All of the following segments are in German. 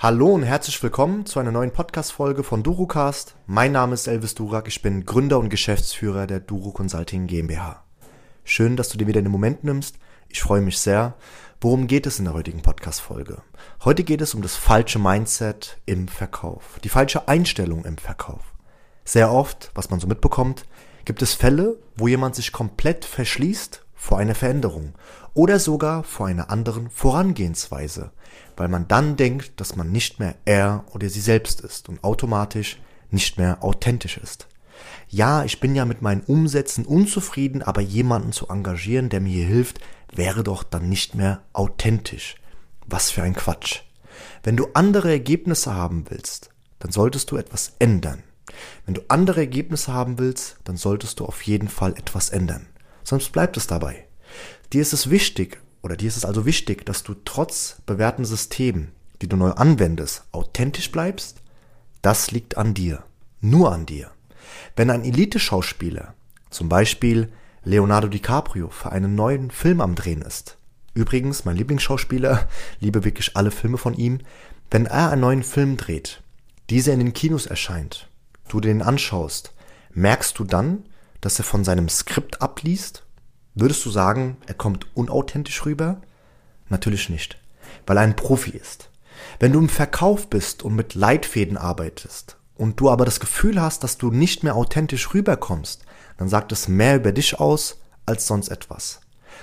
Hallo und herzlich willkommen zu einer neuen Podcast-Folge von DuruCast. Mein Name ist Elvis Durak, ich bin Gründer und Geschäftsführer der Duro Consulting GmbH. Schön, dass du dir wieder den Moment nimmst. Ich freue mich sehr. Worum geht es in der heutigen Podcast-Folge? Heute geht es um das falsche Mindset im Verkauf, die falsche Einstellung im Verkauf. Sehr oft, was man so mitbekommt, gibt es Fälle, wo jemand sich komplett verschließt vor einer Veränderung oder sogar vor einer anderen Vorangehensweise, weil man dann denkt, dass man nicht mehr er oder sie selbst ist und automatisch nicht mehr authentisch ist. Ja, ich bin ja mit meinen Umsätzen unzufrieden, aber jemanden zu engagieren, der mir hilft, wäre doch dann nicht mehr authentisch. Was für ein Quatsch. Wenn du andere Ergebnisse haben willst, dann solltest du etwas ändern. Wenn du andere Ergebnisse haben willst, dann solltest du auf jeden Fall etwas ändern. Sonst bleibt es dabei. Dir ist es wichtig, oder dir ist es also wichtig, dass du trotz bewährten Systemen, die du neu anwendest, authentisch bleibst? Das liegt an dir. Nur an dir. Wenn ein Elite-Schauspieler, zum Beispiel Leonardo DiCaprio, für einen neuen Film am Drehen ist, übrigens mein Lieblingsschauspieler, liebe wirklich alle Filme von ihm, wenn er einen neuen Film dreht, dieser in den Kinos erscheint, du den anschaust, merkst du dann, dass er von seinem Skript abliest Würdest du sagen, er kommt unauthentisch rüber? Natürlich nicht, weil er ein Profi ist. Wenn du im Verkauf bist und mit Leitfäden arbeitest und du aber das Gefühl hast, dass du nicht mehr authentisch rüberkommst, dann sagt es mehr über dich aus als sonst etwas.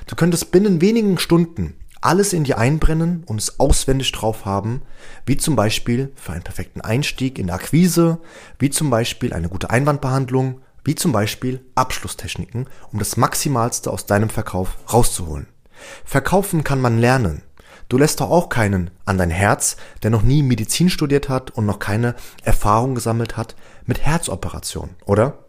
Du könntest binnen wenigen Stunden alles in dir einbrennen und es auswendig drauf haben, wie zum Beispiel für einen perfekten Einstieg in der Akquise, wie zum Beispiel eine gute Einwandbehandlung, wie zum Beispiel Abschlusstechniken, um das Maximalste aus deinem Verkauf rauszuholen. Verkaufen kann man lernen. Du lässt doch auch keinen an dein Herz, der noch nie Medizin studiert hat und noch keine Erfahrung gesammelt hat mit Herzoperationen, oder?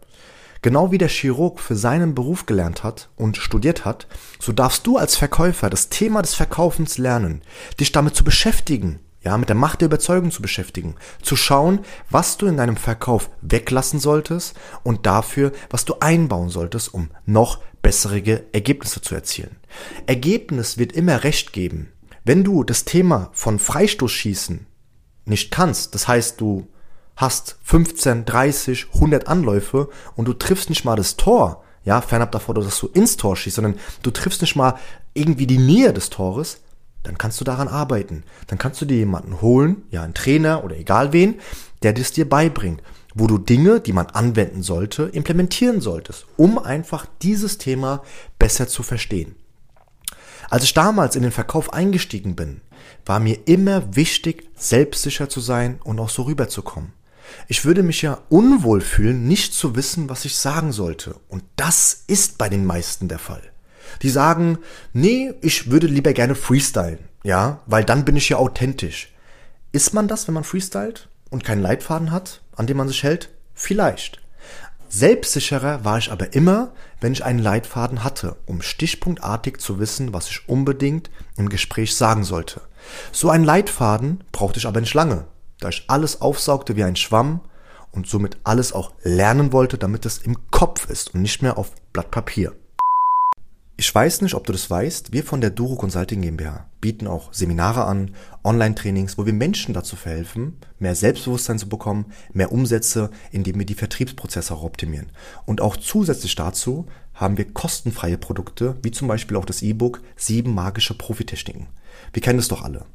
Genau wie der Chirurg für seinen Beruf gelernt hat und studiert hat, so darfst du als Verkäufer das Thema des Verkaufens lernen, dich damit zu beschäftigen, ja, mit der Macht der Überzeugung zu beschäftigen, zu schauen, was du in deinem Verkauf weglassen solltest und dafür, was du einbauen solltest, um noch bessere Ergebnisse zu erzielen. Ergebnis wird immer recht geben. Wenn du das Thema von Freistoßschießen nicht kannst, das heißt, du hast 15, 30, 100 Anläufe und du triffst nicht mal das Tor, ja, fernab davor, dass du ins Tor schießt, sondern du triffst nicht mal irgendwie die Nähe des Tores, dann kannst du daran arbeiten. Dann kannst du dir jemanden holen, ja, einen Trainer oder egal wen, der das dir beibringt, wo du Dinge, die man anwenden sollte, implementieren solltest, um einfach dieses Thema besser zu verstehen. Als ich damals in den Verkauf eingestiegen bin, war mir immer wichtig, selbstsicher zu sein und auch so rüberzukommen. Ich würde mich ja unwohl fühlen, nicht zu wissen, was ich sagen sollte. Und das ist bei den meisten der Fall die sagen, nee, ich würde lieber gerne freestylen, ja, weil dann bin ich ja authentisch. Ist man das, wenn man freestylt und keinen Leitfaden hat, an dem man sich hält? Vielleicht. Selbstsicherer war ich aber immer, wenn ich einen Leitfaden hatte, um stichpunktartig zu wissen, was ich unbedingt im Gespräch sagen sollte. So einen Leitfaden brauchte ich aber nicht lange, da ich alles aufsaugte wie ein Schwamm und somit alles auch lernen wollte, damit es im Kopf ist und nicht mehr auf Blatt Papier. Ich weiß nicht, ob du das weißt, wir von der Duro Consulting GmbH bieten auch Seminare an, Online-Trainings, wo wir Menschen dazu verhelfen, mehr Selbstbewusstsein zu bekommen, mehr Umsätze, indem wir die Vertriebsprozesse auch optimieren. Und auch zusätzlich dazu haben wir kostenfreie Produkte, wie zum Beispiel auch das E-Book Sieben magische Profitechniken. Wir kennen es doch alle.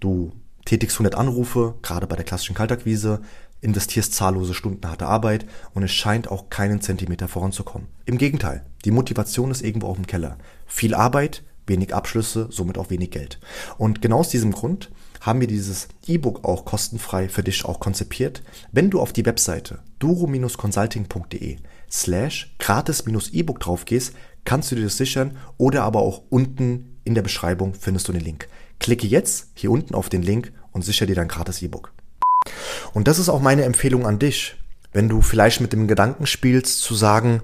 Du tätigst 100 Anrufe, gerade bei der klassischen Kaltakquise, investierst zahllose Stunden harte Arbeit und es scheint auch keinen Zentimeter voranzukommen. Im Gegenteil, die Motivation ist irgendwo auf dem Keller. Viel Arbeit, wenig Abschlüsse, somit auch wenig Geld. Und genau aus diesem Grund haben wir dieses E-Book auch kostenfrei für dich auch konzipiert. Wenn du auf die Webseite duro-consulting.de slash gratis-E-Book drauf gehst, kannst du dir das sichern oder aber auch unten in der Beschreibung findest du den Link. Klicke jetzt hier unten auf den Link und sichere dir dein gratis E-Book. Und das ist auch meine Empfehlung an dich, wenn du vielleicht mit dem Gedanken spielst zu sagen,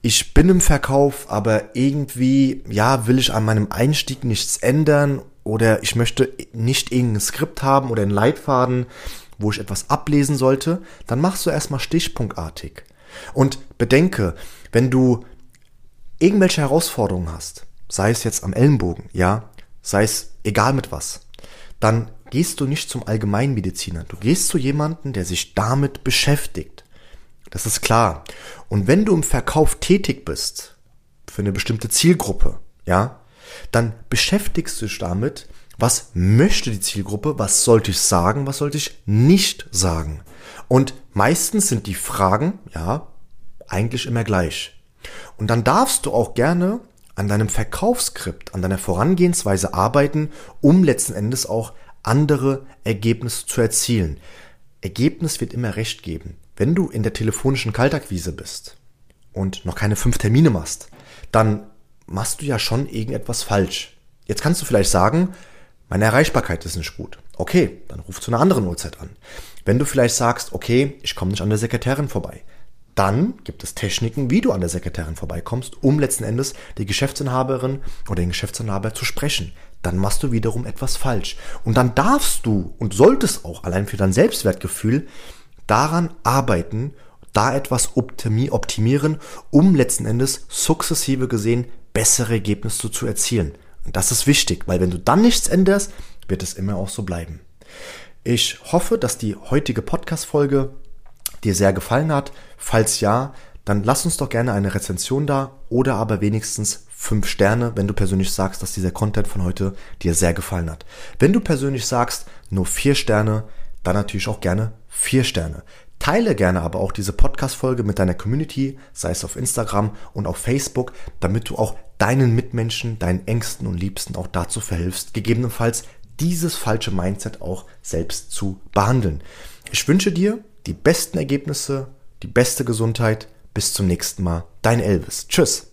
ich bin im Verkauf, aber irgendwie, ja, will ich an meinem Einstieg nichts ändern oder ich möchte nicht irgendein Skript haben oder einen Leitfaden, wo ich etwas ablesen sollte, dann machst du erstmal stichpunktartig. Und bedenke, wenn du irgendwelche Herausforderungen hast, sei es jetzt am Ellenbogen, ja, sei es egal mit was, dann gehst du nicht zum Allgemeinmediziner. Du gehst zu jemandem, der sich damit beschäftigt. Das ist klar. Und wenn du im Verkauf tätig bist, für eine bestimmte Zielgruppe, ja, dann beschäftigst du dich damit, was möchte die Zielgruppe, was sollte ich sagen, was sollte ich nicht sagen. Und meistens sind die Fragen, ja, eigentlich immer gleich. Und dann darfst du auch gerne an deinem Verkaufsskript, an deiner Vorangehensweise arbeiten, um letzten Endes auch andere Ergebnisse zu erzielen. Ergebnis wird immer recht geben. Wenn du in der telefonischen Kaltakquise bist und noch keine fünf Termine machst, dann machst du ja schon irgendetwas falsch. Jetzt kannst du vielleicht sagen, meine Erreichbarkeit ist nicht gut. Okay, dann ruf zu einer anderen Uhrzeit an. Wenn du vielleicht sagst, okay, ich komme nicht an der Sekretärin vorbei, dann gibt es Techniken, wie du an der Sekretärin vorbeikommst, um letzten Endes die Geschäftsinhaberin oder den Geschäftsinhaber zu sprechen. Dann machst du wiederum etwas falsch. Und dann darfst du und solltest auch allein für dein Selbstwertgefühl daran arbeiten, da etwas optimieren, um letzten Endes sukzessive gesehen bessere Ergebnisse zu erzielen. Und das ist wichtig, weil wenn du dann nichts änderst, wird es immer auch so bleiben. Ich hoffe, dass die heutige Podcast-Folge dir sehr gefallen hat. Falls ja, dann lass uns doch gerne eine Rezension da oder aber wenigstens fünf Sterne, wenn du persönlich sagst, dass dieser Content von heute dir sehr gefallen hat. Wenn du persönlich sagst, nur vier Sterne, dann natürlich auch gerne vier Sterne. Teile gerne aber auch diese Podcast-Folge mit deiner Community, sei es auf Instagram und auf Facebook, damit du auch deinen Mitmenschen, deinen Ängsten und Liebsten auch dazu verhilfst, gegebenenfalls dieses falsche Mindset auch selbst zu behandeln. Ich wünsche dir die besten Ergebnisse, die beste Gesundheit. Bis zum nächsten Mal. Dein Elvis. Tschüss.